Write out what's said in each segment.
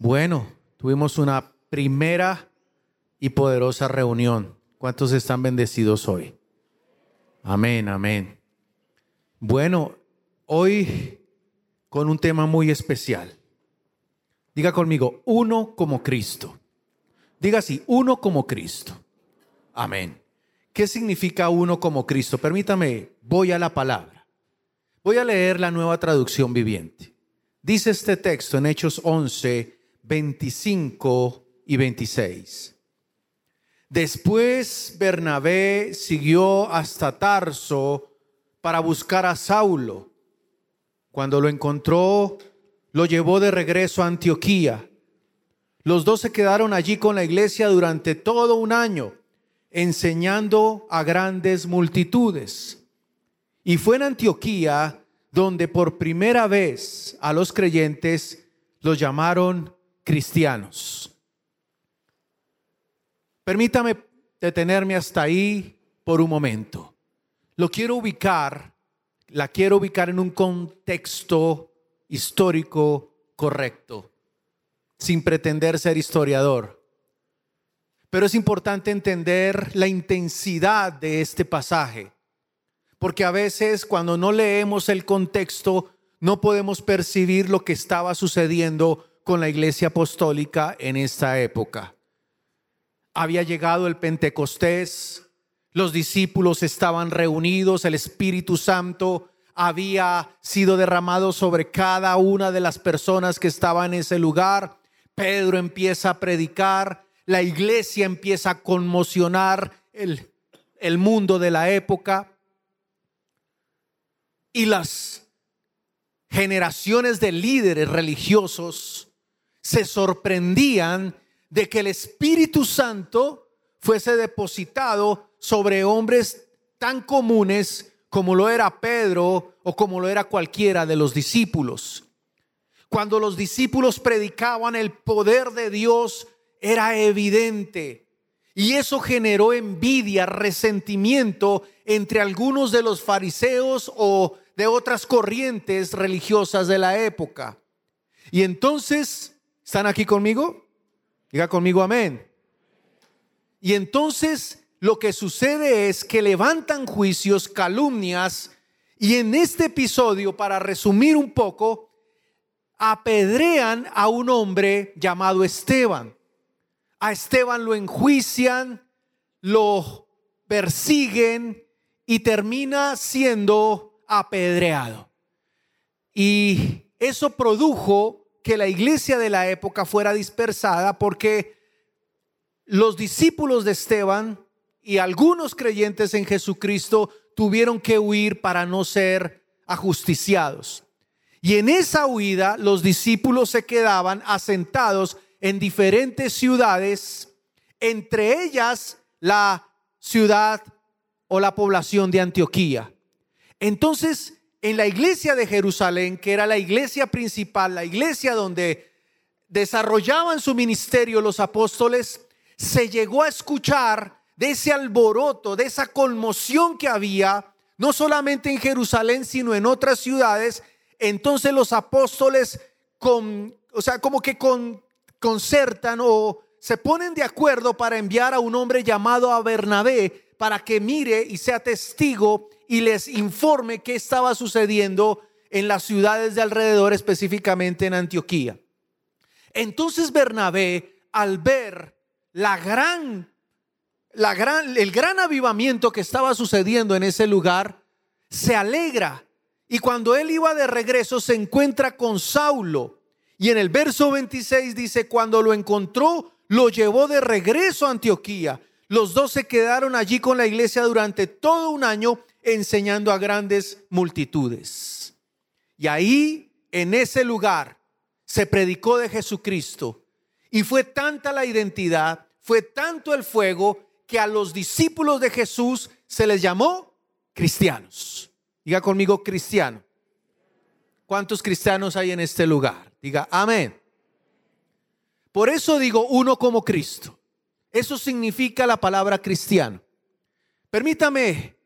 Bueno, tuvimos una primera y poderosa reunión. ¿Cuántos están bendecidos hoy? Amén, amén. Bueno, hoy con un tema muy especial. Diga conmigo, uno como Cristo. Diga así, uno como Cristo. Amén. ¿Qué significa uno como Cristo? Permítame, voy a la palabra. Voy a leer la nueva traducción viviente. Dice este texto en Hechos 11, 25 y 26. Después Bernabé siguió hasta Tarso para buscar a Saulo. Cuando lo encontró, lo llevó de regreso a Antioquía. Los dos se quedaron allí con la iglesia durante todo un año, enseñando a grandes multitudes. Y fue en Antioquía donde por primera vez a los creyentes los llamaron cristianos. Permítame detenerme hasta ahí por un momento. Lo quiero ubicar, la quiero ubicar en un contexto histórico correcto, sin pretender ser historiador. Pero es importante entender la intensidad de este pasaje, porque a veces cuando no leemos el contexto no podemos percibir lo que estaba sucediendo con la iglesia apostólica en esta época. Había llegado el Pentecostés, los discípulos estaban reunidos, el Espíritu Santo había sido derramado sobre cada una de las personas que estaban en ese lugar. Pedro empieza a predicar, la iglesia empieza a conmocionar el, el mundo de la época. Y las generaciones de líderes religiosos se sorprendían de que el Espíritu Santo fuese depositado sobre hombres tan comunes como lo era Pedro o como lo era cualquiera de los discípulos. Cuando los discípulos predicaban el poder de Dios, era evidente. Y eso generó envidia, resentimiento entre algunos de los fariseos o de otras corrientes religiosas de la época. Y entonces ¿Están aquí conmigo? Diga conmigo amén. Y entonces lo que sucede es que levantan juicios, calumnias, y en este episodio, para resumir un poco, apedrean a un hombre llamado Esteban. A Esteban lo enjuician, lo persiguen y termina siendo apedreado. Y eso produjo que la iglesia de la época fuera dispersada porque los discípulos de Esteban y algunos creyentes en Jesucristo tuvieron que huir para no ser ajusticiados. Y en esa huida los discípulos se quedaban asentados en diferentes ciudades, entre ellas la ciudad o la población de Antioquía. Entonces, en la iglesia de Jerusalén, que era la iglesia principal, la iglesia donde desarrollaban su ministerio los apóstoles, se llegó a escuchar de ese alboroto, de esa conmoción que había, no solamente en Jerusalén, sino en otras ciudades. Entonces los apóstoles, con, o sea, como que con, concertan o se ponen de acuerdo para enviar a un hombre llamado a Bernabé para que mire y sea testigo y les informe qué estaba sucediendo en las ciudades de alrededor, específicamente en Antioquía. Entonces Bernabé, al ver la gran, la gran, el gran avivamiento que estaba sucediendo en ese lugar, se alegra. Y cuando él iba de regreso, se encuentra con Saulo. Y en el verso 26 dice, cuando lo encontró, lo llevó de regreso a Antioquía. Los dos se quedaron allí con la iglesia durante todo un año enseñando a grandes multitudes. Y ahí, en ese lugar, se predicó de Jesucristo. Y fue tanta la identidad, fue tanto el fuego, que a los discípulos de Jesús se les llamó cristianos. Diga conmigo cristiano. ¿Cuántos cristianos hay en este lugar? Diga amén. Por eso digo uno como Cristo. Eso significa la palabra cristiano. Permítame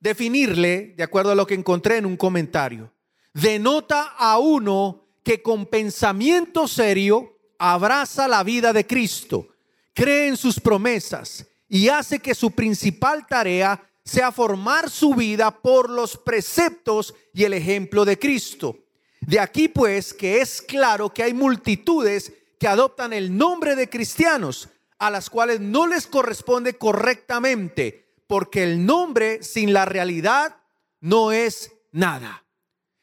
definirle, de acuerdo a lo que encontré en un comentario, denota a uno que con pensamiento serio abraza la vida de Cristo, cree en sus promesas y hace que su principal tarea sea formar su vida por los preceptos y el ejemplo de Cristo. De aquí pues que es claro que hay multitudes que adoptan el nombre de cristianos, a las cuales no les corresponde correctamente, porque el nombre sin la realidad no es nada.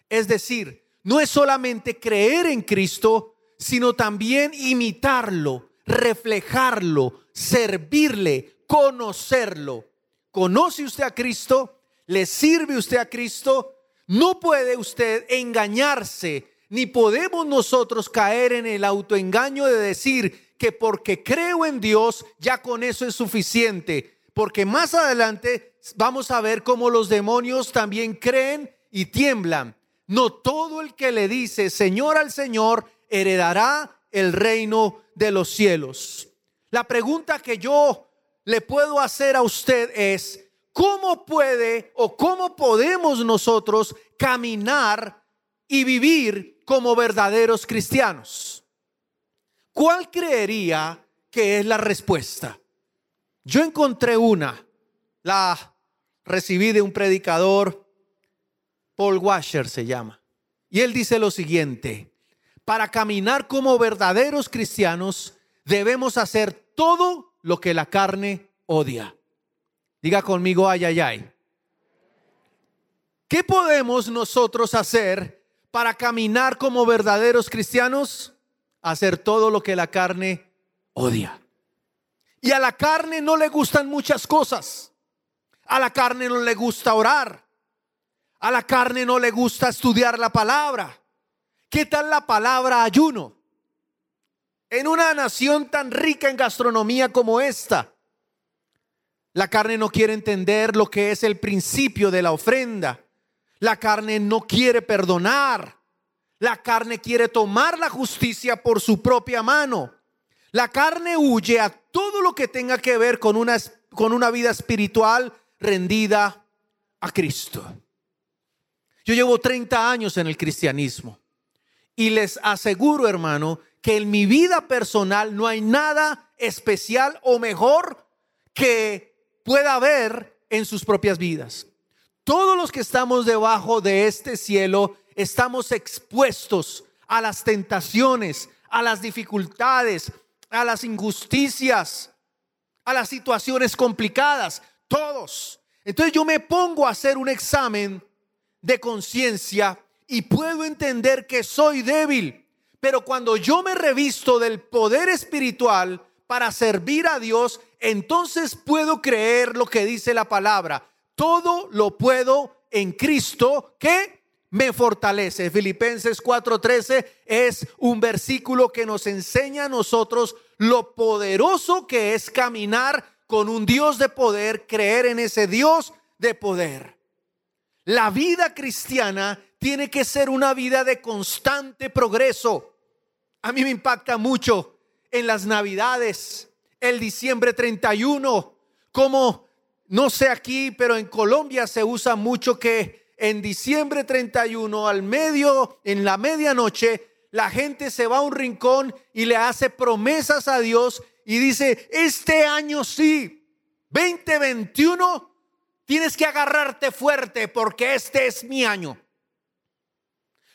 Es decir, no es solamente creer en Cristo, sino también imitarlo, reflejarlo, servirle, conocerlo. ¿Conoce usted a Cristo? ¿Le sirve usted a Cristo? No puede usted engañarse, ni podemos nosotros caer en el autoengaño de decir que porque creo en Dios, ya con eso es suficiente. Porque más adelante vamos a ver cómo los demonios también creen y tiemblan. No todo el que le dice Señor al Señor heredará el reino de los cielos. La pregunta que yo le puedo hacer a usted es, ¿cómo puede o cómo podemos nosotros caminar y vivir como verdaderos cristianos? ¿Cuál creería que es la respuesta? Yo encontré una, la recibí de un predicador, Paul Washer se llama, y él dice lo siguiente, para caminar como verdaderos cristianos debemos hacer todo lo que la carne odia. Diga conmigo, ay, ay, ay. ¿Qué podemos nosotros hacer para caminar como verdaderos cristianos? Hacer todo lo que la carne odia. Y a la carne no le gustan muchas cosas. A la carne no le gusta orar. A la carne no le gusta estudiar la palabra. ¿Qué tal la palabra ayuno? En una nación tan rica en gastronomía como esta, la carne no quiere entender lo que es el principio de la ofrenda. La carne no quiere perdonar. La carne quiere tomar la justicia por su propia mano. La carne huye a todo lo que tenga que ver con una, con una vida espiritual rendida a Cristo. Yo llevo 30 años en el cristianismo y les aseguro, hermano, que en mi vida personal no hay nada especial o mejor que pueda haber en sus propias vidas. Todos los que estamos debajo de este cielo estamos expuestos a las tentaciones, a las dificultades, a las injusticias, a las situaciones complicadas, todos. Entonces yo me pongo a hacer un examen de conciencia y puedo entender que soy débil. Pero cuando yo me revisto del poder espiritual para servir a Dios, entonces puedo creer lo que dice la palabra. Todo lo puedo en Cristo que me fortalece. Filipenses 4:13 es un versículo que nos enseña a nosotros lo poderoso que es caminar con un Dios de poder, creer en ese Dios de poder. La vida cristiana tiene que ser una vida de constante progreso. A mí me impacta mucho en las navidades, el diciembre 31, como no sé aquí, pero en Colombia se usa mucho que en diciembre 31 al medio, en la medianoche, la gente se va a un rincón y le hace promesas a Dios y dice, este año sí, 2021, tienes que agarrarte fuerte porque este es mi año.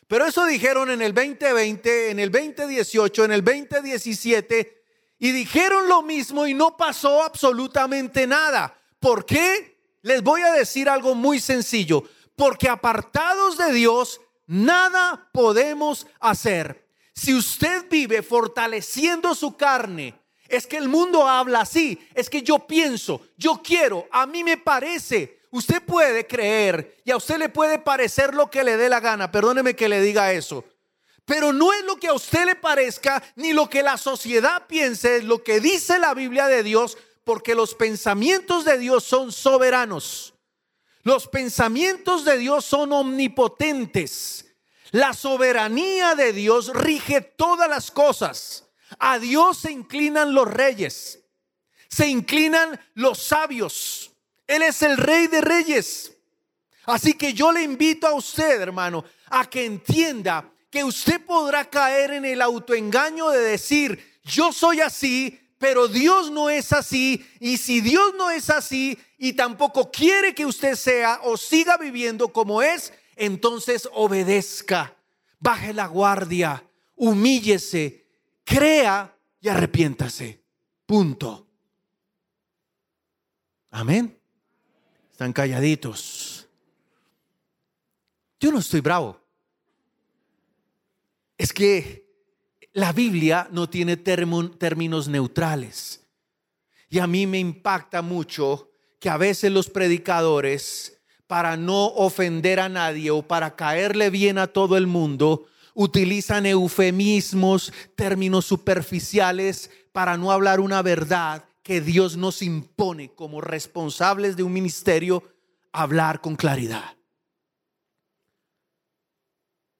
Pero eso dijeron en el 2020, en el 2018, en el 2017 y dijeron lo mismo y no pasó absolutamente nada. ¿Por qué? Les voy a decir algo muy sencillo porque apartados de Dios, nada podemos hacer. Si usted vive fortaleciendo su carne, es que el mundo habla así, es que yo pienso, yo quiero, a mí me parece. Usted puede creer y a usted le puede parecer lo que le dé la gana, perdóneme que le diga eso. Pero no es lo que a usted le parezca, ni lo que la sociedad piense, es lo que dice la Biblia de Dios, porque los pensamientos de Dios son soberanos. Los pensamientos de Dios son omnipotentes. La soberanía de Dios rige todas las cosas. A Dios se inclinan los reyes. Se inclinan los sabios. Él es el rey de reyes. Así que yo le invito a usted, hermano, a que entienda que usted podrá caer en el autoengaño de decir, yo soy así, pero Dios no es así. Y si Dios no es así y tampoco quiere que usted sea o siga viviendo como es, entonces obedezca, baje la guardia, humíllese, crea y arrepiéntase. Punto. Amén. Están calladitos. Yo no estoy bravo. Es que la Biblia no tiene términos neutrales. Y a mí me impacta mucho que a veces los predicadores, para no ofender a nadie o para caerle bien a todo el mundo, utilizan eufemismos, términos superficiales para no hablar una verdad que Dios nos impone como responsables de un ministerio, hablar con claridad.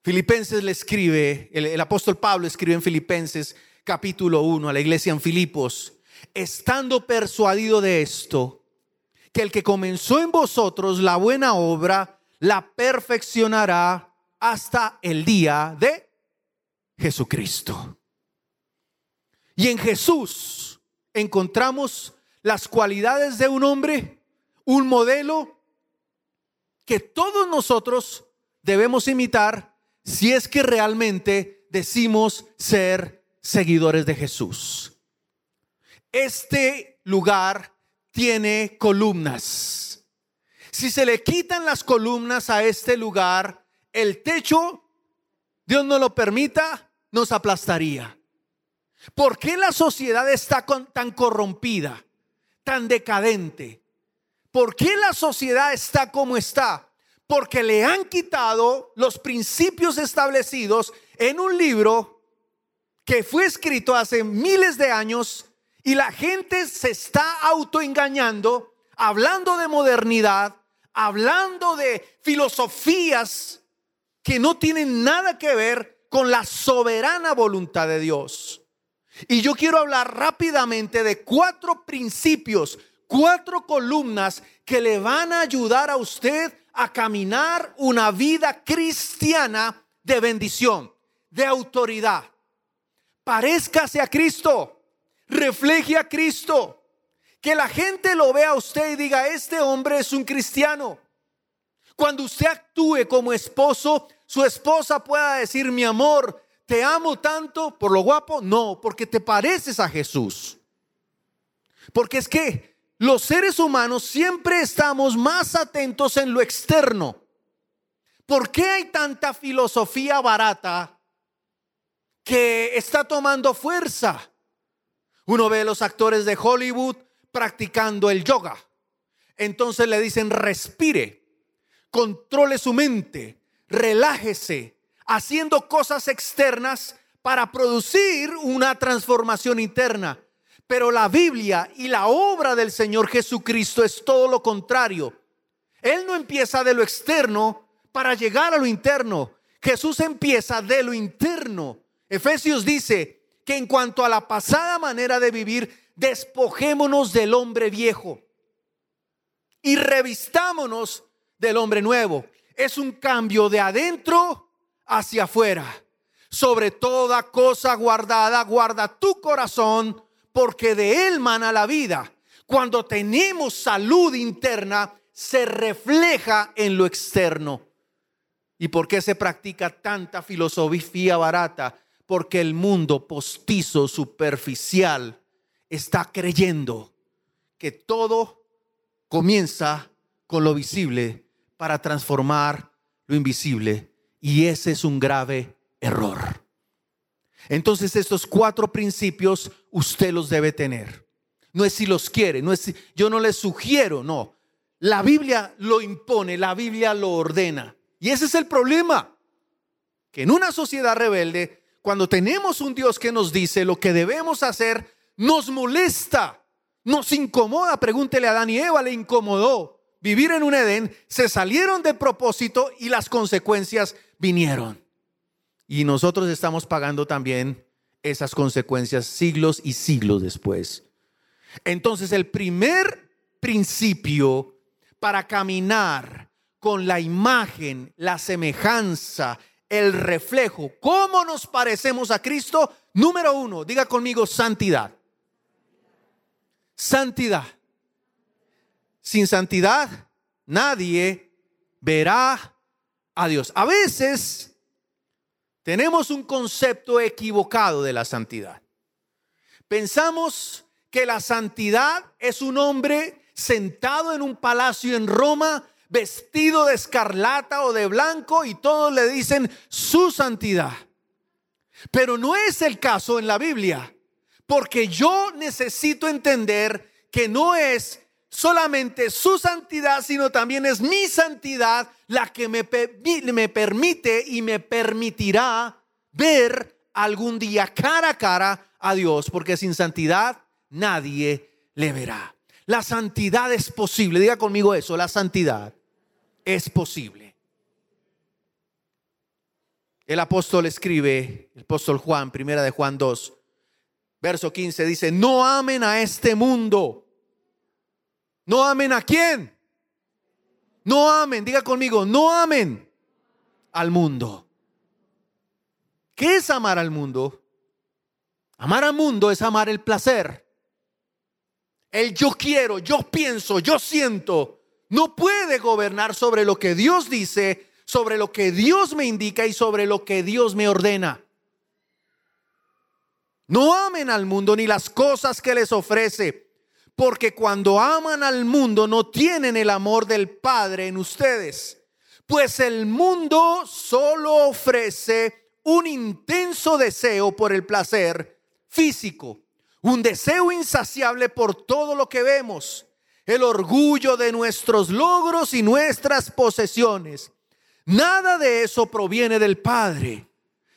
Filipenses le escribe, el, apóstol Pablo escribe en Filipenses capítulo 1 a la iglesia en Filipos, estando persuadido de esto, que el que comenzó en vosotros la buena obra, la perfeccionará hasta el día de Jesucristo. Y en Jesús encontramos las cualidades de un hombre, un modelo que todos nosotros debemos imitar si es que realmente decimos ser seguidores de Jesús. Este lugar tiene columnas. Si se le quitan las columnas a este lugar, el techo, Dios no lo permita, nos aplastaría. ¿Por qué la sociedad está tan corrompida, tan decadente? ¿Por qué la sociedad está como está? Porque le han quitado los principios establecidos en un libro que fue escrito hace miles de años y la gente se está autoengañando, hablando de modernidad, hablando de filosofías que no tienen nada que ver con la soberana voluntad de Dios. Y yo quiero hablar rápidamente de cuatro principios, cuatro columnas que le van a ayudar a usted a caminar una vida cristiana de bendición, de autoridad. Parezcase a Cristo, refleje a Cristo, que la gente lo vea a usted y diga, este hombre es un cristiano. Cuando usted actúe como esposo, su esposa pueda decir, mi amor, ¿Te amo tanto por lo guapo? No, porque te pareces a Jesús. Porque es que los seres humanos siempre estamos más atentos en lo externo. ¿Por qué hay tanta filosofía barata que está tomando fuerza? Uno ve a los actores de Hollywood practicando el yoga. Entonces le dicen, respire, controle su mente, relájese, haciendo cosas externas para producir una transformación interna. Pero la Biblia y la obra del Señor Jesucristo es todo lo contrario. Él no empieza de lo externo para llegar a lo interno. Jesús empieza de lo interno. Efesios dice que en cuanto a la pasada manera de vivir, despojémonos del hombre viejo y revistámonos del hombre nuevo. Es un cambio de adentro hacia afuera. Sobre toda cosa guardada, guarda tu corazón, porque de él mana la vida. Cuando tenemos salud interna, se refleja en lo externo. ¿Y por qué se practica tanta filosofía barata? Porque el mundo postizo, superficial, está creyendo que todo comienza con lo visible para transformar lo invisible y ese es un grave error. Entonces estos cuatro principios usted los debe tener. No es si los quiere, no es yo no le sugiero, no. La Biblia lo impone, la Biblia lo ordena. Y ese es el problema. Que en una sociedad rebelde, cuando tenemos un Dios que nos dice lo que debemos hacer, nos molesta, nos incomoda. Pregúntele a Adán y Eva, le incomodó vivir en un Edén, se salieron de propósito y las consecuencias vinieron. Y nosotros estamos pagando también esas consecuencias siglos y siglos después. Entonces el primer principio para caminar con la imagen, la semejanza, el reflejo. ¿Cómo nos parecemos a Cristo? Número uno, diga conmigo santidad. Santidad. Sin santidad nadie verá a Dios. A veces tenemos un concepto equivocado de la santidad. Pensamos que la santidad es un hombre sentado en un palacio en Roma, vestido de escarlata o de blanco, y todos le dicen su santidad. Pero no es el caso en la Biblia, porque yo necesito entender que no es solamente su santidad, sino también es mi santidad la que me, me permite y me permitirá ver algún día cara a cara a Dios, porque sin santidad nadie le verá. La santidad es posible, diga conmigo eso, la santidad es posible. El apóstol escribe, el apóstol Juan, primera de Juan 2, verso 15, dice, no amen a este mundo no amen a quién. No amen, diga conmigo, no amen al mundo. ¿Qué es amar al mundo? Amar al mundo es amar el placer. El yo quiero, yo pienso, yo siento. No puede gobernar sobre lo que Dios dice, sobre lo que Dios me indica y sobre lo que Dios me ordena. No amen al mundo ni las cosas que les ofrece porque cuando aman al mundo no tienen el amor del Padre en ustedes. Pues el mundo solo ofrece un intenso deseo por el placer físico, un deseo insaciable por todo lo que vemos, el orgullo de nuestros logros y nuestras posesiones. Nada de eso proviene del Padre,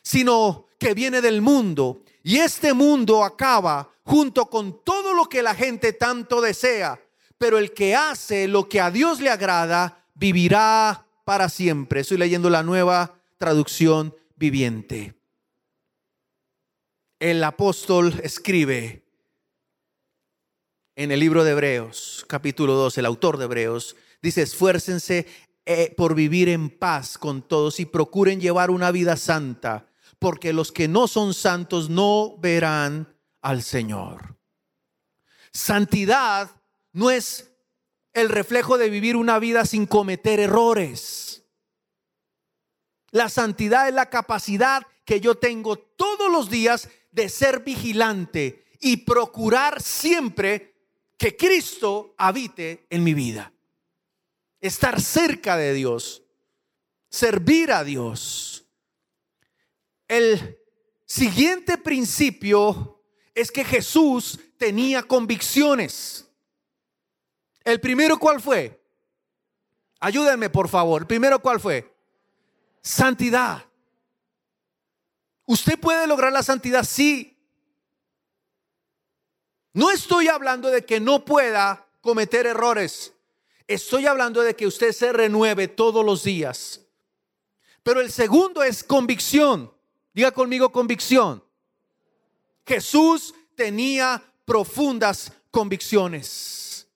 sino que viene del mundo. Y este mundo acaba junto con todo lo que la gente tanto desea. Pero el que hace lo que a Dios le agrada, vivirá para siempre. Estoy leyendo la nueva traducción viviente. El apóstol escribe en el libro de Hebreos, capítulo 2, el autor de Hebreos, dice, esfuércense eh, por vivir en paz con todos y procuren llevar una vida santa, porque los que no son santos no verán al Señor. Santidad no es el reflejo de vivir una vida sin cometer errores. La santidad es la capacidad que yo tengo todos los días de ser vigilante y procurar siempre que Cristo habite en mi vida. Estar cerca de Dios, servir a Dios. El siguiente principio es que Jesús tenía convicciones. El primero, ¿cuál fue? Ayúdenme, por favor. El primero, ¿cuál fue? Santidad. ¿Usted puede lograr la santidad? Sí. No estoy hablando de que no pueda cometer errores. Estoy hablando de que usted se renueve todos los días. Pero el segundo es convicción. Diga conmigo convicción. Jesús tenía profundas convicciones.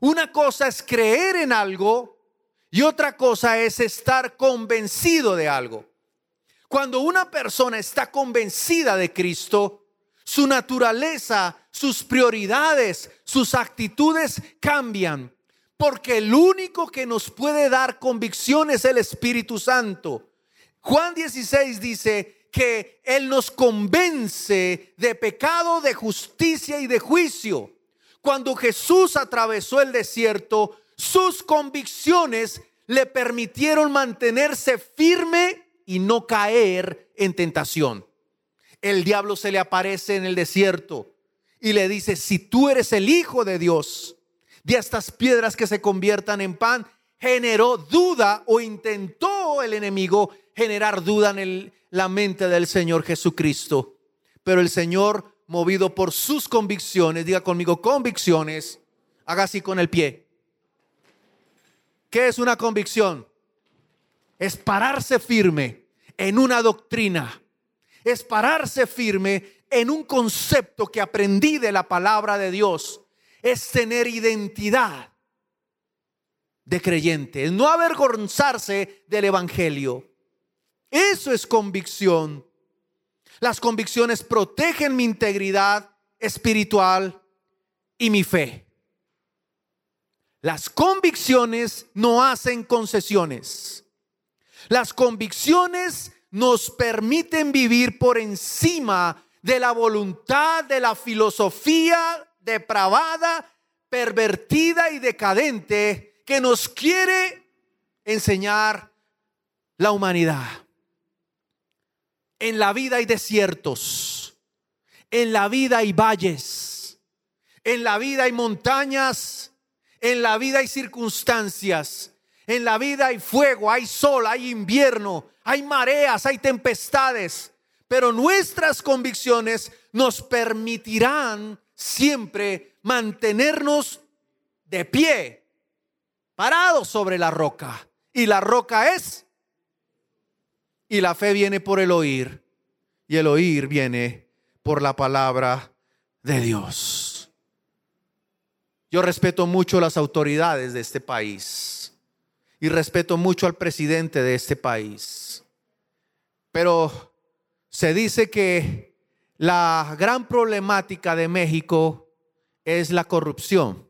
Una cosa es creer en algo y otra cosa es estar convencido de algo. Cuando una persona está convencida de Cristo, su naturaleza, sus prioridades, sus actitudes cambian. Porque el único que nos puede dar convicción es el Espíritu Santo. Juan 16 dice, que Él nos convence de pecado, de justicia y de juicio. Cuando Jesús atravesó el desierto, sus convicciones le permitieron mantenerse firme y no caer en tentación. El diablo se le aparece en el desierto y le dice, si tú eres el Hijo de Dios, de estas piedras que se conviertan en pan, generó duda o intentó el enemigo generar duda en el, la mente del Señor Jesucristo. Pero el Señor, movido por sus convicciones, diga conmigo convicciones, haga así con el pie. ¿Qué es una convicción? Es pararse firme en una doctrina. Es pararse firme en un concepto que aprendí de la palabra de Dios. Es tener identidad de creyente. No avergonzarse del Evangelio Eso es convicción. Las convicciones protegen mi integridad espiritual y mi fe. Las convicciones no hacen concesiones. Las convicciones nos permiten vivir por encima de la voluntad de la filosofía depravada, pervertida y decadente que nos quiere enseñar la humanidad. En la vida hay desiertos, en la vida hay valles, en la vida hay montañas, en la vida hay circunstancias, en la vida hay fuego, hay sol, hay invierno, hay mareas, hay tempestades, pero nuestras convicciones nos permitirán siempre mantenernos de pie, parados sobre la roca. Y la roca es, y la fe viene por el oír, y el oír viene por la palabra de Dios. Yo respeto mucho las autoridades de este país y respeto mucho al presidente de este país. Pero se dice que la gran problemática de México es la corrupción.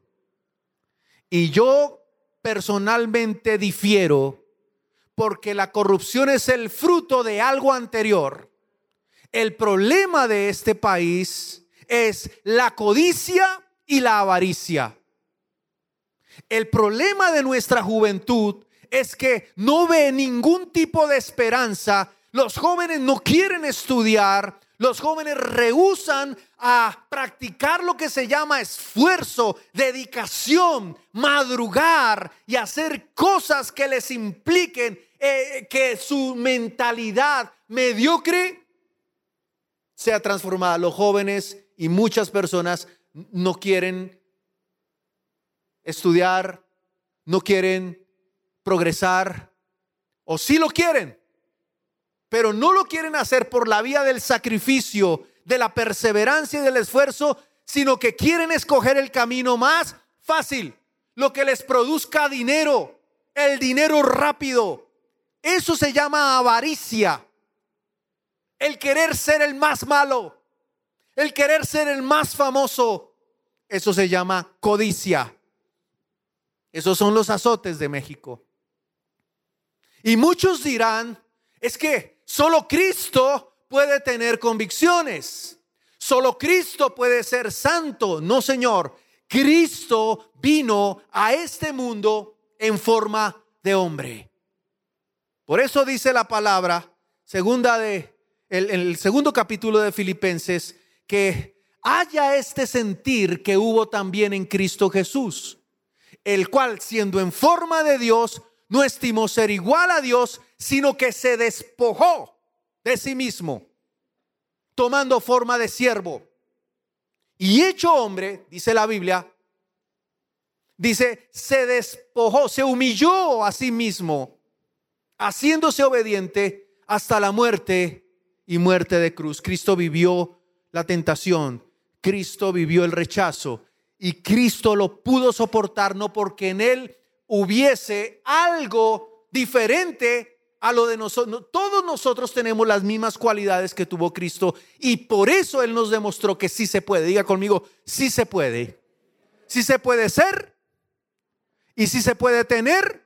Y yo personalmente difiero porque la corrupción es el fruto de algo anterior. El problema de este país es la codicia y la avaricia. El problema de nuestra juventud es que no ve ningún tipo de esperanza los jóvenes no quieren estudiar, los jóvenes rehusan a practicar lo que se llama esfuerzo, dedicación, madrugar y hacer cosas que les impliquen eh, que su mentalidad mediocre sea transformada. Los jóvenes y muchas personas no quieren estudiar, no quieren progresar, o sí lo quieren, pero no lo quieren hacer por la vía del sacrificio, de la perseverancia y del esfuerzo, sino que quieren escoger el camino más fácil, lo que les produzca dinero, el dinero rápido. Eso se llama avaricia. El querer ser el más malo, el querer ser el más famoso, eso se llama codicia. Esos son los azotes de México. Y muchos dirán, es que Solo Cristo puede tener convicciones. Solo Cristo puede ser santo. No, Señor. Cristo vino a este mundo en forma de hombre. Por eso dice la palabra, segunda de el, el segundo capítulo de Filipenses, que haya este sentir que hubo también en Cristo Jesús, el cual siendo en forma de Dios, no estimó ser igual a Dios, sino que se despojó de sí mismo, tomando forma de siervo. Y hecho hombre, dice la Biblia, dice, se despojó, se humilló a sí mismo, haciéndose obediente hasta la muerte y muerte de cruz. Cristo vivió la tentación, Cristo vivió el rechazo y Cristo lo pudo soportar no porque en él hubiese algo diferente a lo de nosotros. Todos nosotros tenemos las mismas cualidades que tuvo Cristo y por eso Él nos demostró que sí se puede. Diga conmigo, sí se puede. Sí se puede ser y sí se puede tener.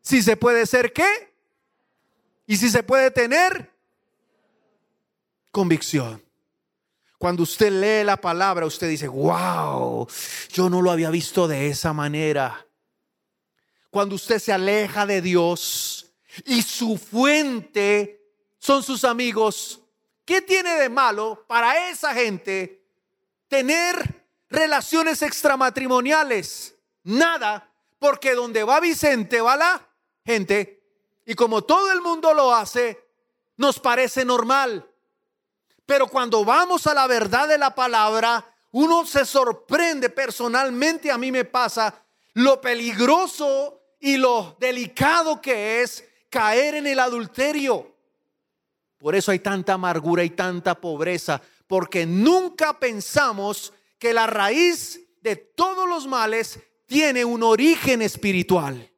Sí se puede ser qué? Y si se puede tener convicción. Cuando usted lee la palabra, usted dice, wow, yo no lo había visto de esa manera. Cuando usted se aleja de Dios, y su fuente son sus amigos, ¿qué tiene de malo para esa gente tener relaciones extramatrimoniales? Nada, porque donde va Vicente va la gente y como todo el mundo lo hace, nos parece normal. Pero cuando vamos a la verdad de la palabra, uno se sorprende personalmente, a mí me pasa, lo peligroso y lo delicado que es caer en el adulterio. Por eso hay tanta amargura y tanta pobreza, porque nunca pensamos que la raíz de todos los males tiene un origen espiritual.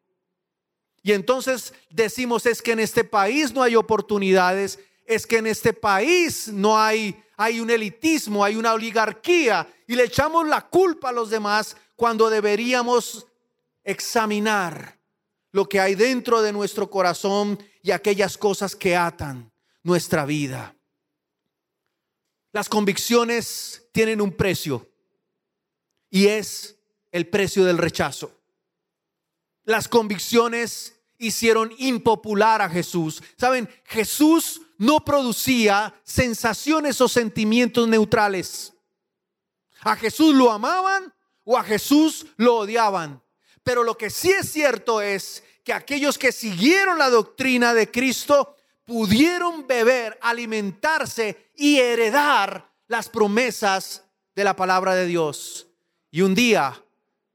Y entonces decimos es que en este país no hay oportunidades, es que en este país no hay, hay un elitismo, hay una oligarquía y le echamos la culpa a los demás cuando deberíamos examinar lo que hay dentro de nuestro corazón y aquellas cosas que atan nuestra vida. Las convicciones tienen un precio y es el precio del rechazo. Las convicciones hicieron impopular a Jesús. Saben, Jesús no producía sensaciones o sentimientos neutrales. A Jesús lo amaban o a Jesús lo odiaban. Pero lo que sí es cierto es que aquellos que siguieron la doctrina de Cristo pudieron beber, alimentarse y heredar las promesas de la palabra de Dios. Y un día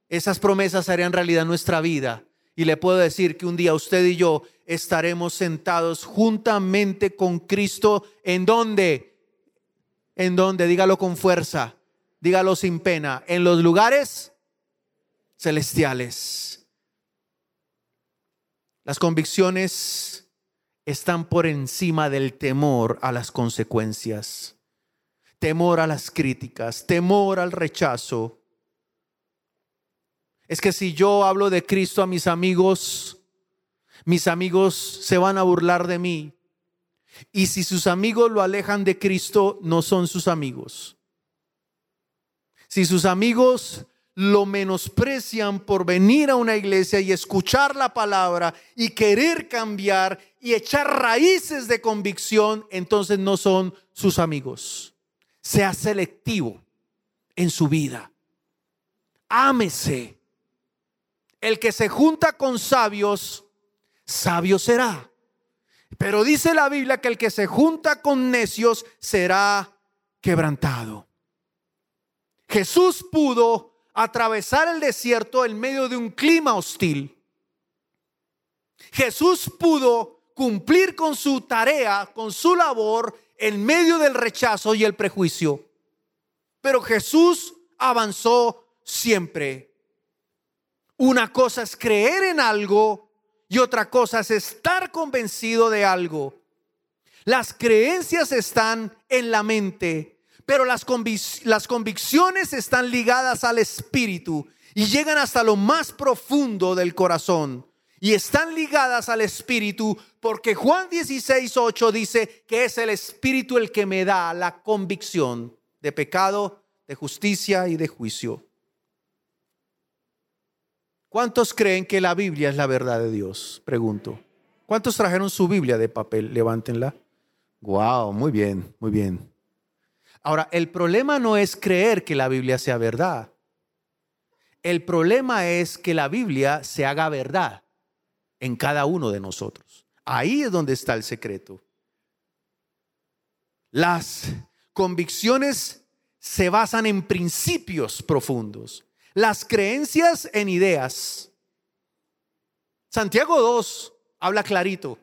esas promesas harían realidad nuestra vida y le puedo decir que un día usted y yo estaremos sentados juntamente con Cristo. ¿En dónde? ¿En dónde? Dígalo con fuerza. Dígalo sin pena. En los lugares celestiales. Las convicciones están por encima del temor a las consecuencias, temor a las críticas, temor al rechazo es que si yo hablo de Cristo a mis amigos, mis amigos se van a burlar de mí. Y si sus amigos lo alejan de Cristo, no son sus amigos. Si sus amigos lo menosprecian por venir a una iglesia y escuchar la palabra y querer cambiar y echar raíces de convicción, entonces no son sus amigos. Sea selectivo en su vida. Ámese el que se junta con sabios, sabio será. Pero dice la Biblia que el que se junta con necios será quebrantado. Jesús pudo atravesar el desierto en medio de un clima hostil. Jesús pudo cumplir con su tarea, con su labor, en medio del rechazo y el prejuicio. Pero Jesús avanzó siempre una cosa es creer en algo y otra cosa es estar convencido de algo. Las creencias están en la mente, pero las, las convicciones están ligadas al espíritu y llegan hasta lo más profundo del corazón. Y están ligadas al espíritu porque Juan 16, 8 dice que es el espíritu el que me da la convicción de pecado, de justicia y de juicio. ¿Cuántos creen que la Biblia es la verdad de Dios? Pregunto. ¿Cuántos trajeron su Biblia de papel? Levántenla. Wow, muy bien, muy bien. Ahora, el problema no es creer que la Biblia sea verdad. El problema es que la Biblia se haga verdad en cada uno de nosotros. Ahí es donde está el secreto. Las convicciones se basan en principios profundos las creencias en ideas. Santiago 2 habla clarito.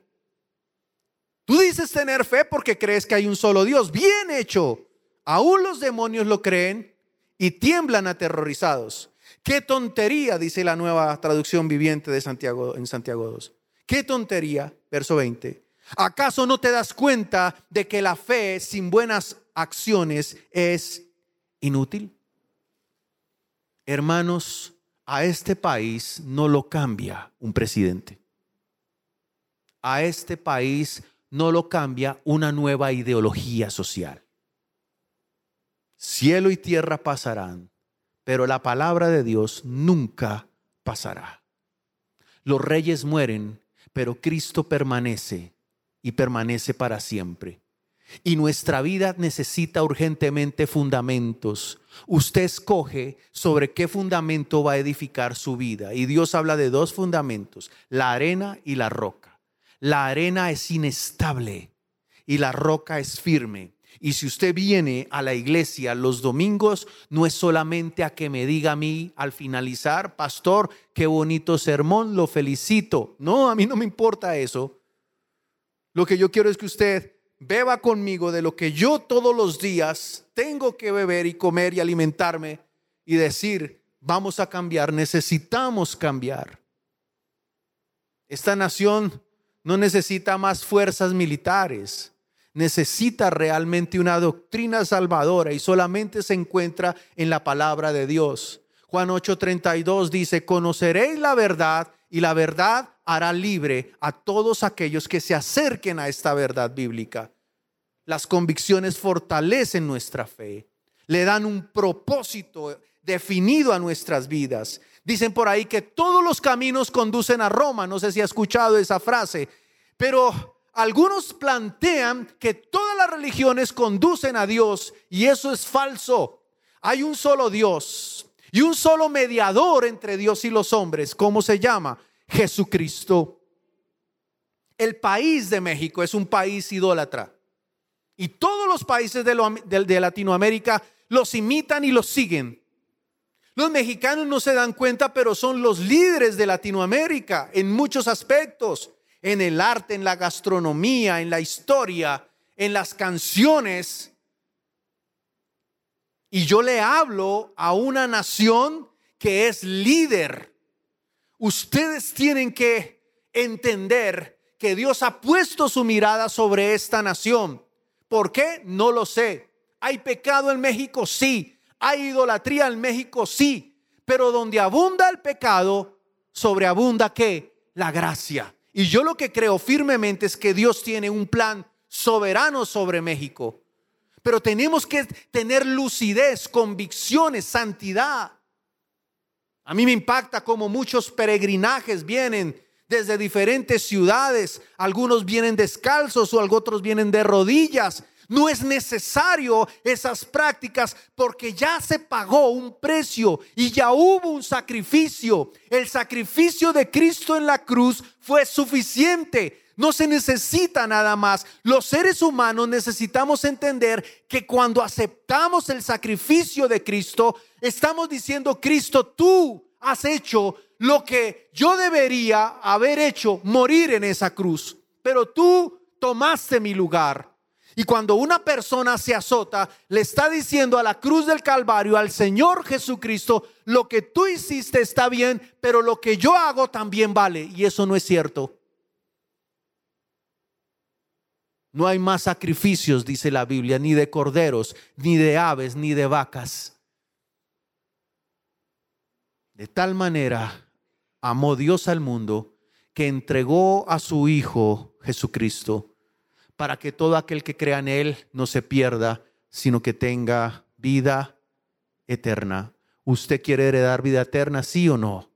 Tú dices tener fe porque crees que hay un solo Dios. Bien hecho. Aún los demonios lo creen y tiemblan aterrorizados. Qué tontería, dice la nueva traducción viviente de Santiago en Santiago 2. Qué tontería, verso 20. ¿Acaso no te das cuenta de que la fe sin buenas acciones es inútil? Hermanos, a este país no lo cambia un presidente. A este país no lo cambia una nueva ideología social. Cielo y tierra pasarán, pero la palabra de Dios nunca pasará. Los reyes mueren, pero Cristo permanece y permanece para siempre. Y nuestra vida necesita urgentemente fundamentos. Usted escoge sobre qué fundamento va a edificar su vida. Y Dios habla de dos fundamentos, la arena y la roca. La arena es inestable y la roca es firme. Y si usted viene a la iglesia los domingos, no es solamente a que me diga a mí al finalizar, pastor, qué bonito sermón, lo felicito. No, a mí no me importa eso. Lo que yo quiero es que usted beba conmigo de lo que yo todos los días tengo que beber y comer y alimentarme y decir, vamos a cambiar, necesitamos cambiar. Esta nación no necesita más fuerzas militares, necesita realmente una doctrina salvadora y solamente se encuentra en la palabra de Dios. Juan 8:32 dice, conoceréis la verdad y la verdad hará libre a todos aquellos que se acerquen a esta verdad bíblica. Las convicciones fortalecen nuestra fe, le dan un propósito definido a nuestras vidas. Dicen por ahí que todos los caminos conducen a Roma, no sé si ha escuchado esa frase, pero algunos plantean que todas las religiones conducen a Dios y eso es falso. Hay un solo Dios y un solo mediador entre Dios y los hombres. ¿Cómo se llama? Jesucristo. El país de México es un país idólatra. Y todos los países de, Latinoamérica los imitan y los siguen. Los mexicanos no se dan cuenta, pero son los líderes de Latinoamérica en muchos aspectos, en el arte, en la gastronomía, en la historia, en las canciones. Y yo le hablo a una nación que es líder ustedes tienen que entender que Dios ha puesto su mirada sobre esta nación. ¿Por qué? No lo sé. ¿Hay pecado en México? Sí. ¿Hay idolatría en México? Sí. Pero donde abunda el pecado, sobreabunda qué? La gracia. Y yo lo que creo firmemente es que Dios tiene un plan soberano sobre México. Pero tenemos que tener lucidez, convicciones, santidad. A mí me impacta cómo muchos peregrinajes vienen desde diferentes ciudades. Algunos vienen descalzos o otros vienen de rodillas. No es necesario esas prácticas porque ya se pagó un precio y ya hubo un sacrificio. El sacrificio de Cristo en la cruz fue suficiente. No se necesita nada más. Los seres humanos necesitamos entender que cuando aceptamos el sacrificio de Cristo, estamos diciendo, Cristo, tú has hecho lo que yo debería haber hecho, morir en esa cruz. Pero tú tomaste mi lugar. Y cuando una persona se azota, le está diciendo a la cruz del Calvario, al Señor Jesucristo, lo que tú hiciste está bien, pero lo que yo hago también vale. Y eso no es cierto. No hay más sacrificios, dice la Biblia, ni de corderos, ni de aves, ni de vacas de tal manera amó Dios al mundo que entregó a su Hijo Jesucristo para que todo aquel que crea en Él no se pierda, sino que tenga vida eterna. ¿Usted quiere heredar vida eterna, sí o no?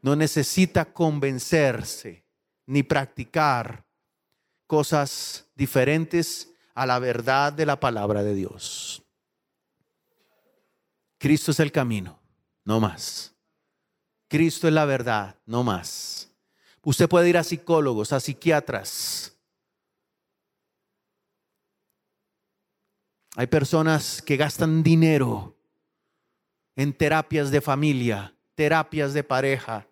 No necesita convencerse ni practicar cosas diferentes a la verdad de la palabra de Dios. Cristo es el camino, no más. Cristo es la verdad, no más. Usted puede ir a psicólogos, a psiquiatras. Hay personas que gastan dinero en terapias de familia, terapias de pareja.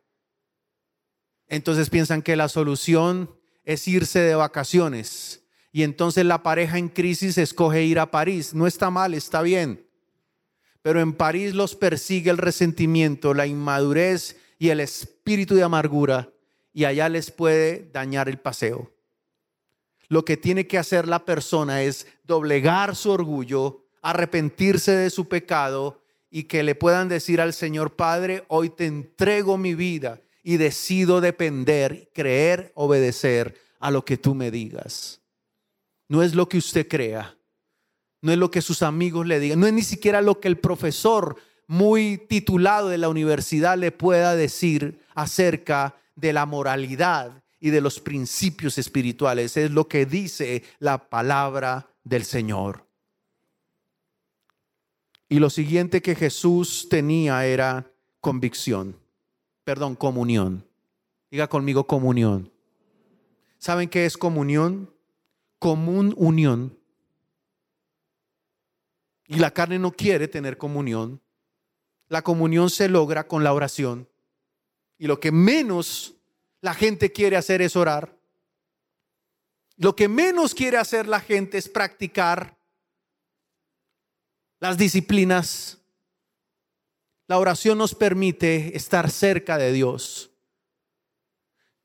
Entonces piensan que la solución es irse de vacaciones. Y entonces la pareja en crisis escoge ir a París. No está mal, está bien pero en París los persigue el resentimiento, la inmadurez y el espíritu de amargura, y allá les puede dañar el paseo. Lo que tiene que hacer la persona es doblegar su orgullo, arrepentirse de su pecado y que le puedan decir al Señor Padre, hoy te entrego mi vida y decido depender, creer, obedecer a lo que tú me digas. No es lo que usted crea, no es lo que sus amigos le digan, no es ni siquiera lo que el profesor muy titulado de la universidad le pueda decir acerca de la moralidad y de los principios espirituales. Es lo que dice la palabra del Señor. Y lo siguiente que Jesús tenía era convicción, perdón, comunión. Diga conmigo comunión. ¿Saben qué es comunión? Común unión y la carne no quiere tener comunión, la comunión se logra con la oración. Y lo que menos la gente quiere hacer es orar. Lo que menos quiere hacer la gente es practicar las disciplinas. La oración nos permite estar cerca de Dios.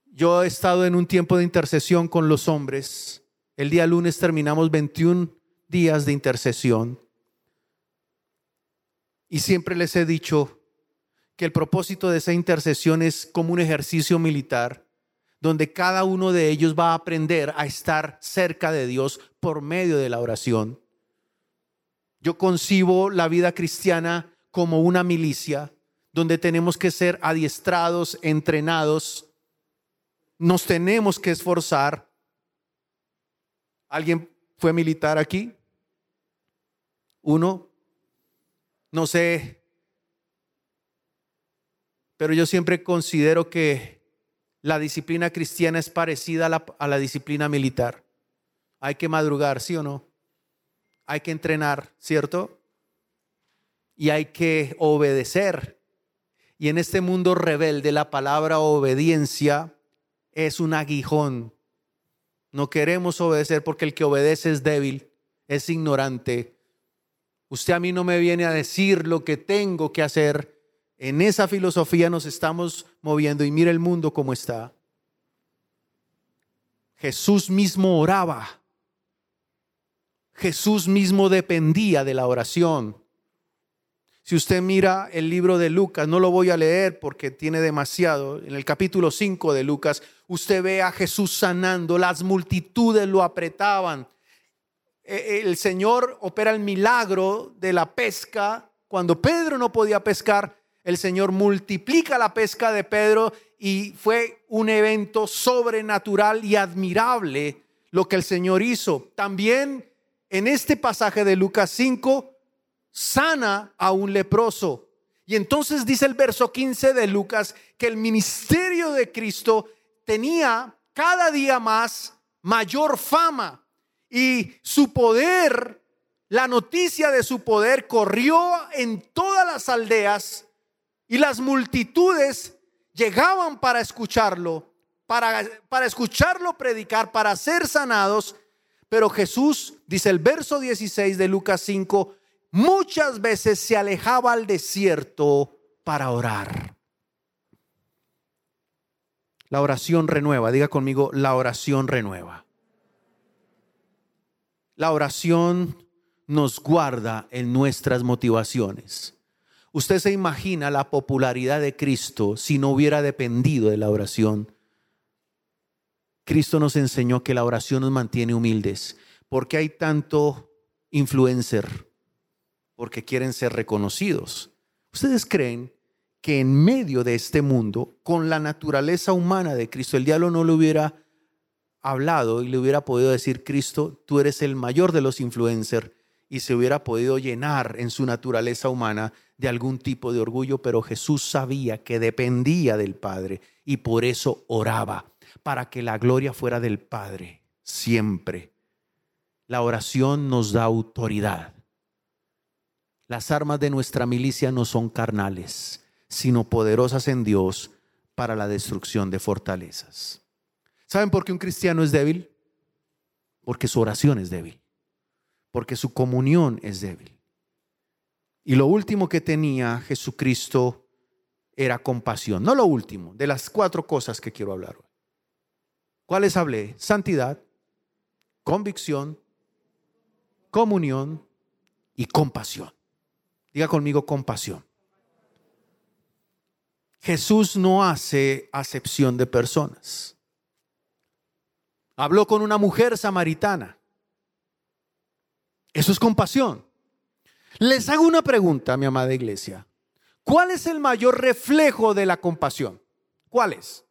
Yo he estado en un tiempo de intercesión con los hombres. El día lunes terminamos 21 días de intercesión. Y siempre les he dicho que el propósito de esa intercesión es como un ejercicio militar, donde cada uno de ellos va a aprender a estar cerca de Dios por medio de la oración. Yo concibo la vida cristiana como una milicia, donde tenemos que ser adiestrados, entrenados nos tenemos que esforzar. ¿Alguien fue militar aquí? ¿Uno? No sé. Pero yo siempre considero que la disciplina cristiana es parecida a la, disciplina militar. Hay que madrugar, ¿sí o no? Hay que entrenar, ¿cierto? Y hay que obedecer. Y en este mundo rebelde la palabra obediencia es un aguijón. No queremos obedecer porque el que obedece es débil, es ignorante. Usted a mí no me viene a decir lo que tengo que hacer. En esa filosofía nos estamos moviendo y mire el mundo como está. Jesús mismo oraba. Jesús mismo dependía de la oración. Si usted mira el libro de Lucas, no lo voy a leer porque tiene demasiado, en el capítulo 5 de Lucas, usted ve a Jesús sanando, las multitudes lo apretaban. E, el Señor opera el milagro de la pesca. Cuando Pedro no podía pescar, el Señor multiplica la pesca de Pedro y fue un evento sobrenatural y admirable lo que el Señor hizo. También en este pasaje de Lucas 5, sana a un leproso. Y entonces dice el verso 15 de Lucas que el ministerio de Cristo tenía cada día más mayor fama y su poder, la noticia de su poder corrió en todas las aldeas y las multitudes llegaban para escucharlo, para, para escucharlo predicar, para ser sanados. Pero Jesús, dice el verso 16 de Lucas 5, muchas veces se alejaba al desierto para orar. La oración renueva, diga conmigo, la oración renueva. La oración nos guarda en nuestras motivaciones. Usted se imagina la popularidad de Cristo si no hubiera dependido de la oración. Cristo nos enseñó que la oración nos mantiene humildes. porque hay tanto influencer? porque quieren ser reconocidos. ¿Ustedes creen que en medio de este mundo, con la naturaleza humana de Cristo, el diablo no le hubiera hablado y le hubiera podido decir, Cristo, tú eres el mayor de los influencers, y se hubiera podido llenar en su naturaleza humana de algún tipo de orgullo, pero Jesús sabía que dependía del Padre y por eso oraba, para que la gloria fuera del Padre, siempre. La oración nos da autoridad. Las armas de nuestra milicia no son carnales, sino poderosas en Dios para la destrucción de fortalezas. ¿Saben por qué un cristiano es débil? Porque su oración es débil, porque su comunión es débil. Y lo último que tenía Jesucristo era compasión. No lo último, de las cuatro cosas que quiero hablar hoy. ¿Cuáles hablé? Santidad, convicción, comunión y compasión. Diga conmigo compasión. Jesús no hace acepción de personas. Habló con una mujer samaritana. Eso es compasión. Les hago una pregunta, mi amada iglesia. ¿Cuál es el mayor reflejo de la compasión? ¿Cuál es?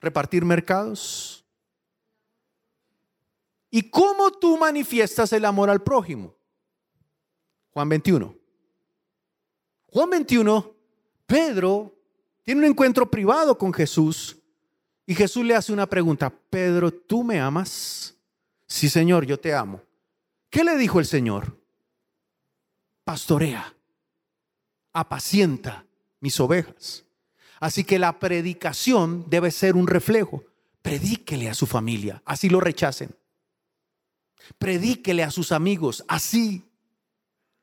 ¿Repartir mercados? ¿Y cómo tú manifiestas el amor al prójimo? Juan 21. Juan 21, Pedro tiene un encuentro privado con Jesús y Jesús le hace una pregunta, Pedro, ¿tú me amas? Sí, Señor, yo te amo. ¿Qué le dijo el Señor? Pastorea, apacienta mis ovejas. Así que la predicación debe ser un reflejo. Predíquele a su familia, así lo rechacen. Predíquele a sus amigos, así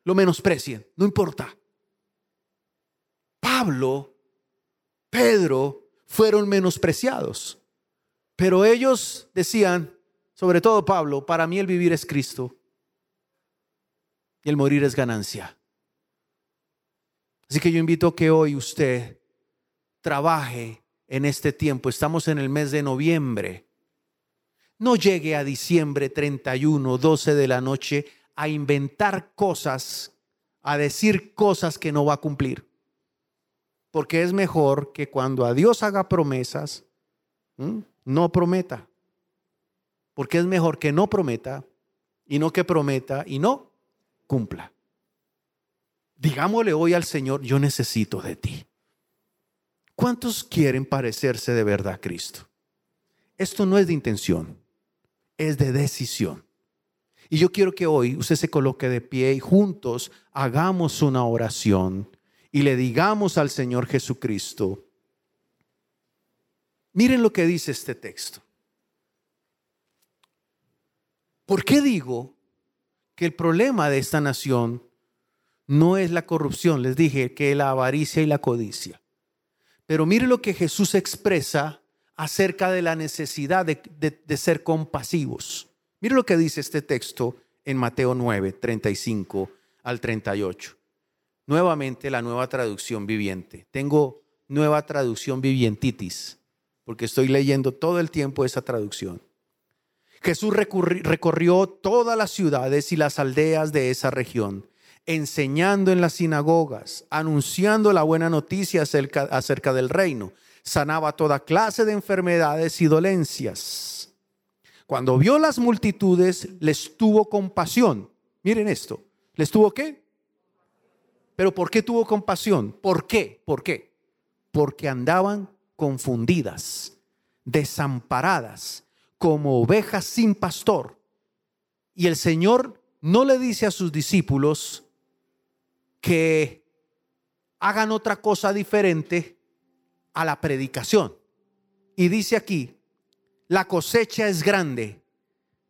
lo menosprecien, no importa. Pablo Pedro fueron menospreciados. Pero ellos decían, sobre todo Pablo, para mí el vivir es Cristo y el morir es ganancia. Así que yo invito a que hoy usted trabaje en este tiempo. Estamos en el mes de noviembre. No llegue a diciembre 31, 12 de la noche a inventar cosas, a decir cosas que no va a cumplir. Porque es mejor que cuando a Dios haga promesas, no prometa. Porque es mejor que no prometa y no que prometa y no cumpla. Digámosle hoy al Señor, yo necesito de ti. ¿Cuántos quieren parecerse de verdad a Cristo? Esto no es de intención, es de decisión. Y yo quiero que hoy usted se coloque de pie y juntos hagamos una oración y le digamos al Señor Jesucristo, miren lo que dice este texto. ¿Por qué digo que el problema de esta nación no es la corrupción? Les dije que la avaricia y la codicia. Pero mire lo que Jesús expresa acerca de la necesidad de, de ser compasivos. Mire lo que dice este texto en Mateo 9, 35 al 38. Nuevamente la nueva traducción viviente. Tengo nueva traducción vivientitis, porque estoy leyendo todo el tiempo esa traducción. Jesús recorrió todas las ciudades y las aldeas de esa región, enseñando en las sinagogas, anunciando la buena noticia acerca, del reino. Sanaba toda clase de enfermedades y dolencias cuando vio las multitudes, les tuvo compasión. Miren esto. ¿Les tuvo qué? Pero ¿por qué tuvo compasión? ¿Por qué? ¿Por qué? Porque andaban confundidas, desamparadas, como ovejas sin pastor. Y el Señor no le dice a sus discípulos que hagan otra cosa diferente a la predicación. Y dice aquí, la cosecha es grande,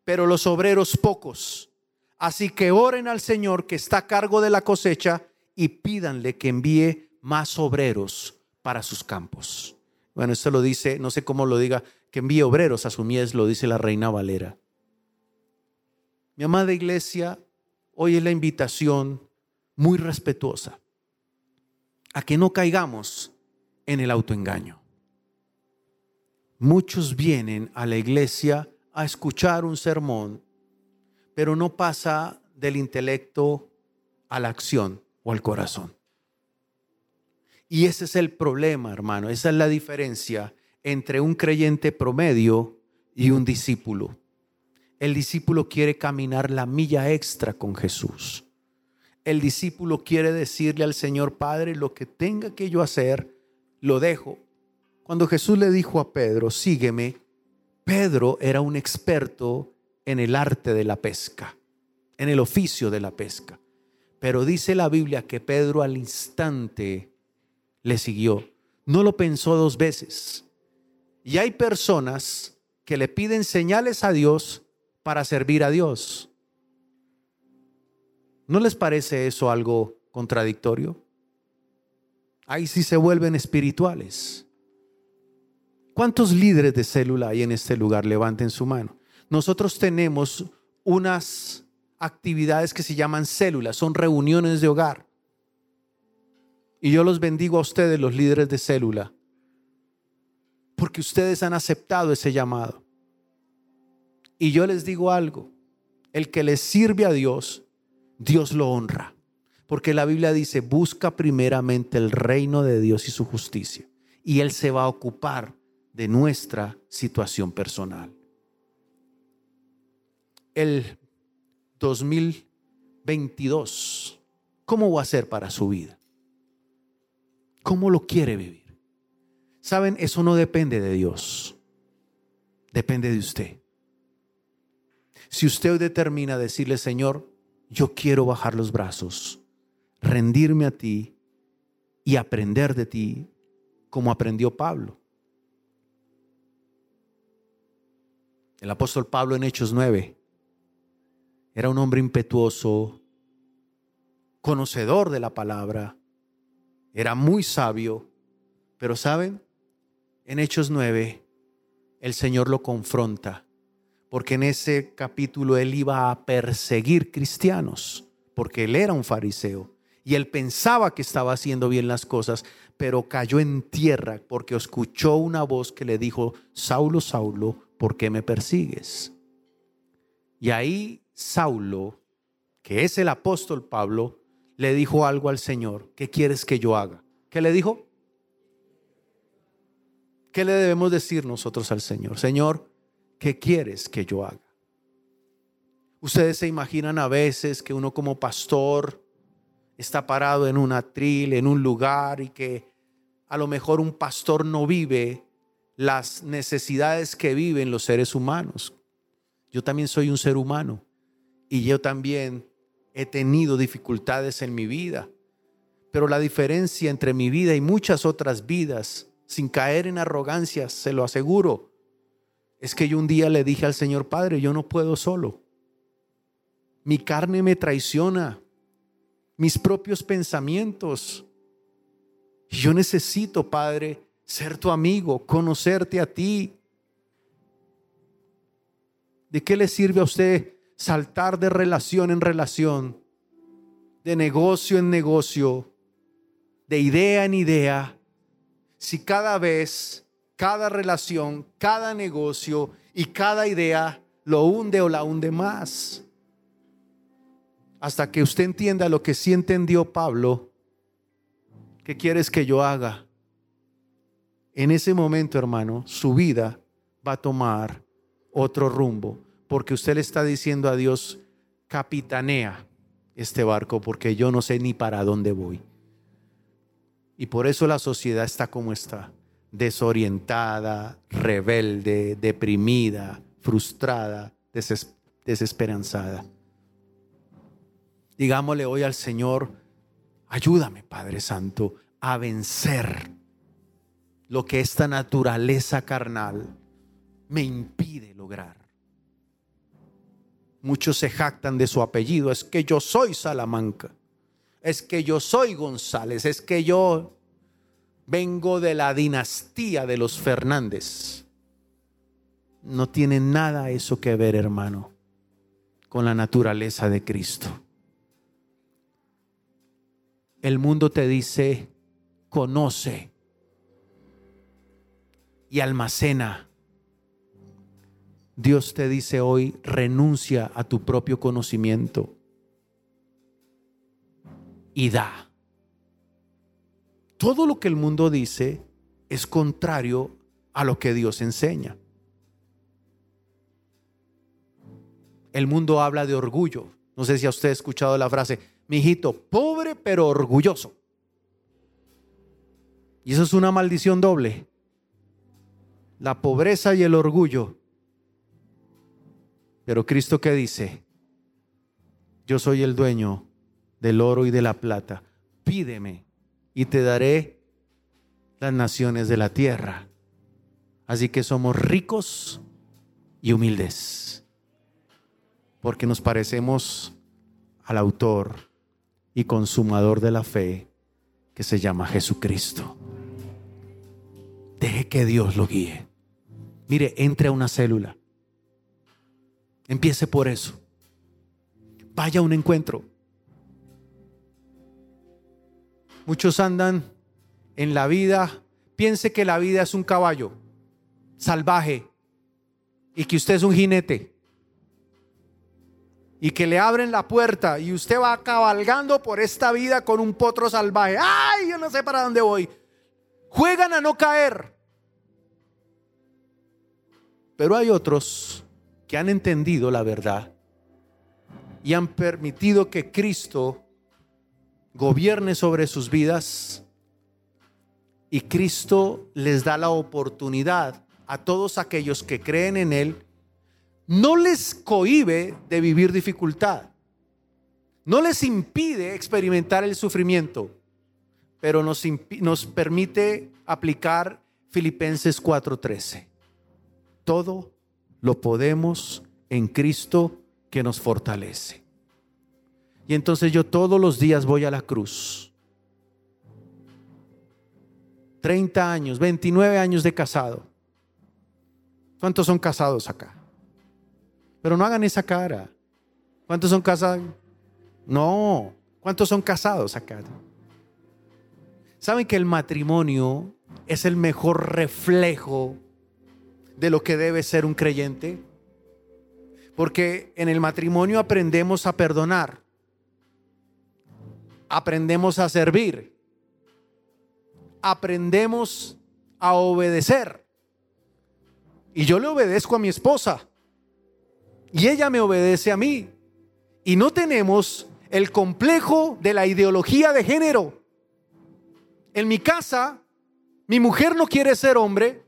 pero los obreros pocos. Así que oren al Señor que está a cargo de la cosecha y pídanle que envíe más obreros para sus campos. Bueno, esto lo dice, no sé cómo lo diga, que envíe obreros a su mies, lo dice la reina Valera. Mi amada iglesia, hoy es la invitación muy respetuosa a que no caigamos en el autoengaño. Muchos vienen a la iglesia a escuchar un sermón, pero no pasa del intelecto a la acción o al corazón. Y ese es el problema, hermano. Esa es la diferencia entre un creyente promedio y un discípulo. El discípulo quiere caminar la milla extra con Jesús. El discípulo quiere decirle al Señor Padre, lo que tenga que yo hacer, lo dejo cuando Jesús le dijo a Pedro, sígueme, Pedro era un experto en el arte de la pesca, en el oficio de la pesca. Pero dice la Biblia que Pedro al instante le siguió. No lo pensó dos veces. Y hay personas que le piden señales a Dios para servir a Dios. ¿No les parece eso algo contradictorio? Ahí sí se vuelven espirituales. ¿Cuántos líderes de célula hay en este lugar? Levanten su mano. Nosotros tenemos unas actividades que se llaman células, son reuniones de hogar. Y yo los bendigo a ustedes, los líderes de célula, porque ustedes han aceptado ese llamado. Y yo les digo algo, el que les sirve a Dios, Dios lo honra. Porque la Biblia dice, busca primeramente el reino de Dios y su justicia. Y Él se va a ocupar de nuestra situación personal. El 2022, ¿cómo va a ser para su vida? ¿Cómo lo quiere vivir? Saben, eso no depende de Dios, depende de usted. Si usted determina decirle, Señor, yo quiero bajar los brazos, rendirme a ti y aprender de ti como aprendió Pablo. El apóstol Pablo en Hechos 9 era un hombre impetuoso, conocedor de la palabra, era muy sabio, Pero saben, en Hechos 9, el Señor lo confronta, porque en ese capítulo él iba a perseguir cristianos, porque él era un fariseo y él pensaba que estaba haciendo bien las cosas, pero cayó en tierra porque escuchó una voz que le dijo, Saulo, Saulo, ¿por qué me persigues? Y ahí Saulo, que es el apóstol Pablo, le dijo algo al Señor, ¿qué quieres que yo haga? ¿Qué le dijo? ¿Qué le debemos decir nosotros al Señor? Señor, ¿qué quieres que yo haga? Ustedes se imaginan a veces que uno como pastor está parado en un atril, en un lugar y que a lo mejor un pastor no vive las necesidades que viven los seres humanos. Yo también soy un ser humano y yo también he tenido dificultades en mi vida. Pero la diferencia entre mi vida y muchas otras vidas, sin caer en arrogancia, se lo aseguro, es que yo un día le dije al Señor Padre, yo no puedo solo. Mi carne me traiciona, mis propios pensamientos. Yo necesito, Padre, ser tu amigo, conocerte a ti. ¿De qué le sirve a usted saltar de relación en relación, de negocio en negocio, de idea en idea, si cada vez, cada relación, cada negocio y cada idea lo hunde o la hunde más? hasta que usted entienda lo que sí entendió Pablo, ¿qué quieres que yo haga? En ese momento, hermano, su vida va a tomar otro rumbo, porque usted le está diciendo a Dios, capitanea este barco, porque yo no sé ni para dónde voy. Y por eso la sociedad está como está, desorientada, rebelde, deprimida, frustrada, desesperanzada. Digámosle hoy al Señor, ayúdame Padre Santo a vencer lo que esta naturaleza carnal me impide lograr. Muchos se jactan de su apellido, es que yo soy Salamanca, es que yo soy González, es que yo vengo de la dinastía de los Fernández. No tiene nada eso que ver, hermano, con la naturaleza de Cristo el mundo te dice, conoce y almacena. Dios te dice hoy, renuncia a tu propio conocimiento y da. Todo lo que el mundo dice es contrario a lo que Dios enseña. El mundo habla de orgullo. No sé si a usted ha escuchado la frase, mi hijito, pobre pero orgulloso. Y eso es una maldición doble. La pobreza y el orgullo. Pero Cristo que dice, yo soy el dueño del oro y de la plata. Pídeme y te daré las naciones de la tierra. Así que somos ricos y humildes. Porque nos parecemos al autor y consumador de la fe que se llama Jesucristo. Deje que Dios lo guíe. Mire, entre a una célula. Empiece por eso. Vaya a un encuentro. Muchos andan en la vida, piense que la vida es un caballo salvaje y que usted es un jinete y que le abren la puerta y usted va cabalgando por esta vida con un potro salvaje. ¡Ay! Yo no sé para dónde voy. Juegan a no caer. Pero hay otros que han entendido la verdad y han permitido que Cristo gobierne sobre sus vidas y Cristo les da la oportunidad a todos aquellos que creen en Él no les cohibe de vivir dificultad, no les impide experimentar el sufrimiento, pero nos, nos permite aplicar Filipenses 4:13. Todo lo podemos en Cristo que nos fortalece. Y entonces yo todos los días voy a la cruz, 30 años, 29 años de casado. ¿Cuántos son casados acá? Pero no hagan esa cara. ¿Cuántos son casados? No. ¿Cuántos son casados acá? ¿Saben que el matrimonio es el mejor reflejo de lo que debe ser un creyente? Porque en el matrimonio aprendemos a perdonar, aprendemos a servir, aprendemos a obedecer. Y yo le obedezco a mi esposa. Y ella me obedece a mí. Y no tenemos el complejo de la ideología de género. En mi casa, mi mujer no quiere ser hombre,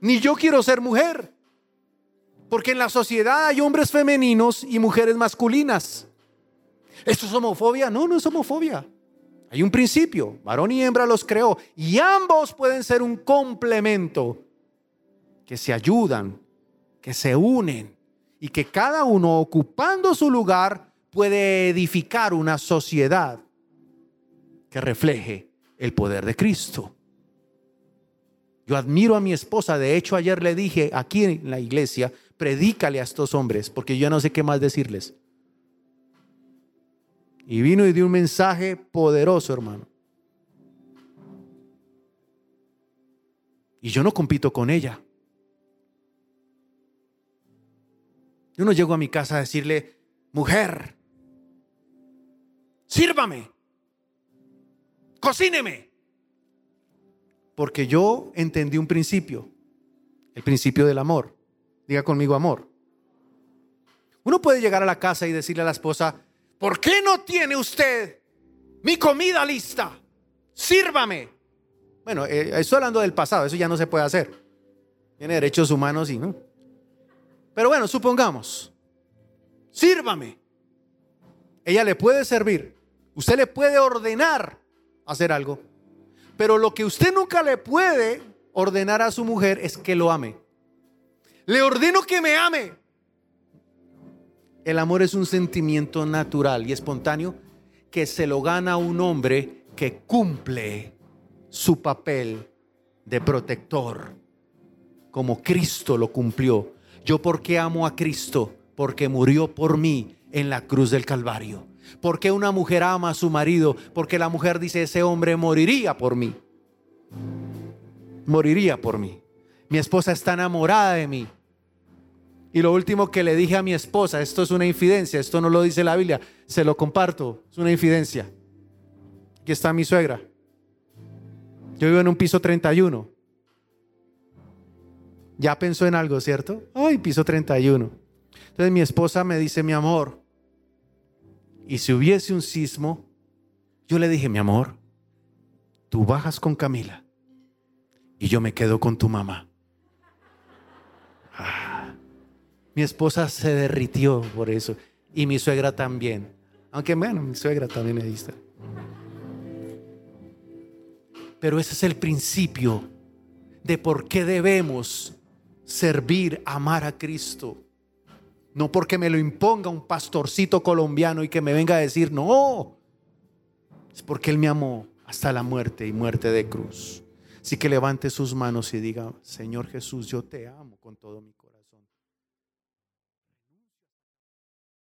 ni yo quiero ser mujer. Porque en la sociedad hay hombres femeninos y mujeres masculinas. ¿Esto es homofobia? No, no es homofobia. Hay un principio, varón y hembra los creó y ambos pueden ser un complemento, que se ayudan, que se unen y que cada uno ocupando su lugar puede edificar una sociedad que refleje el poder de Cristo. Yo admiro a mi esposa, de hecho ayer le dije aquí en la iglesia, predícale a estos hombres, porque yo no sé qué más decirles. Y vino y dio un mensaje poderoso, hermano. Y yo no compito con ella. Yo no llego a mi casa a decirle, mujer, sírvame, cocíneme. Porque yo entendí un principio, el principio del amor. Diga conmigo amor. Uno puede llegar a la casa y decirle a la esposa, ¿por qué no tiene usted mi comida lista? Sírvame. Bueno, eh, estoy hablando del pasado, eso ya no se puede hacer. Tiene derechos humanos y no. Pero bueno, supongamos, sírvame. Ella le puede servir. Usted le puede ordenar hacer algo. Pero lo que usted nunca le puede ordenar a su mujer es que lo ame. Le ordeno que me ame. El amor es un sentimiento natural y espontáneo que se lo gana un hombre que cumple su papel de protector, como Cristo lo cumplió. Yo porque amo a Cristo, porque murió por mí en la cruz del Calvario. ¿Por qué una mujer ama a su marido? Porque la mujer dice, ese hombre moriría por mí. Moriría por mí. Mi esposa está enamorada de mí. Y lo último que le dije a mi esposa, esto es una infidencia, esto no lo dice la Biblia, se lo comparto, es una infidencia. Aquí está mi suegra. Yo vivo en un piso 31. Ya pensó en algo, ¿cierto? Ay, piso 31. Entonces mi esposa me dice, mi amor, y si hubiese un sismo, yo le dije, mi amor, tú bajas con Camila y yo me quedo con tu mamá. Ah, mi esposa se derritió por eso y mi suegra también. Aunque bueno, mi suegra también me dice. Pero ese es el principio de por qué debemos servir, amar a Cristo. No porque me lo imponga un pastorcito colombiano y que me venga a decir, no. Es porque Él me amó hasta la muerte y muerte de cruz. Así que levante sus manos y diga, Señor Jesús, yo te amo con todo mi corazón.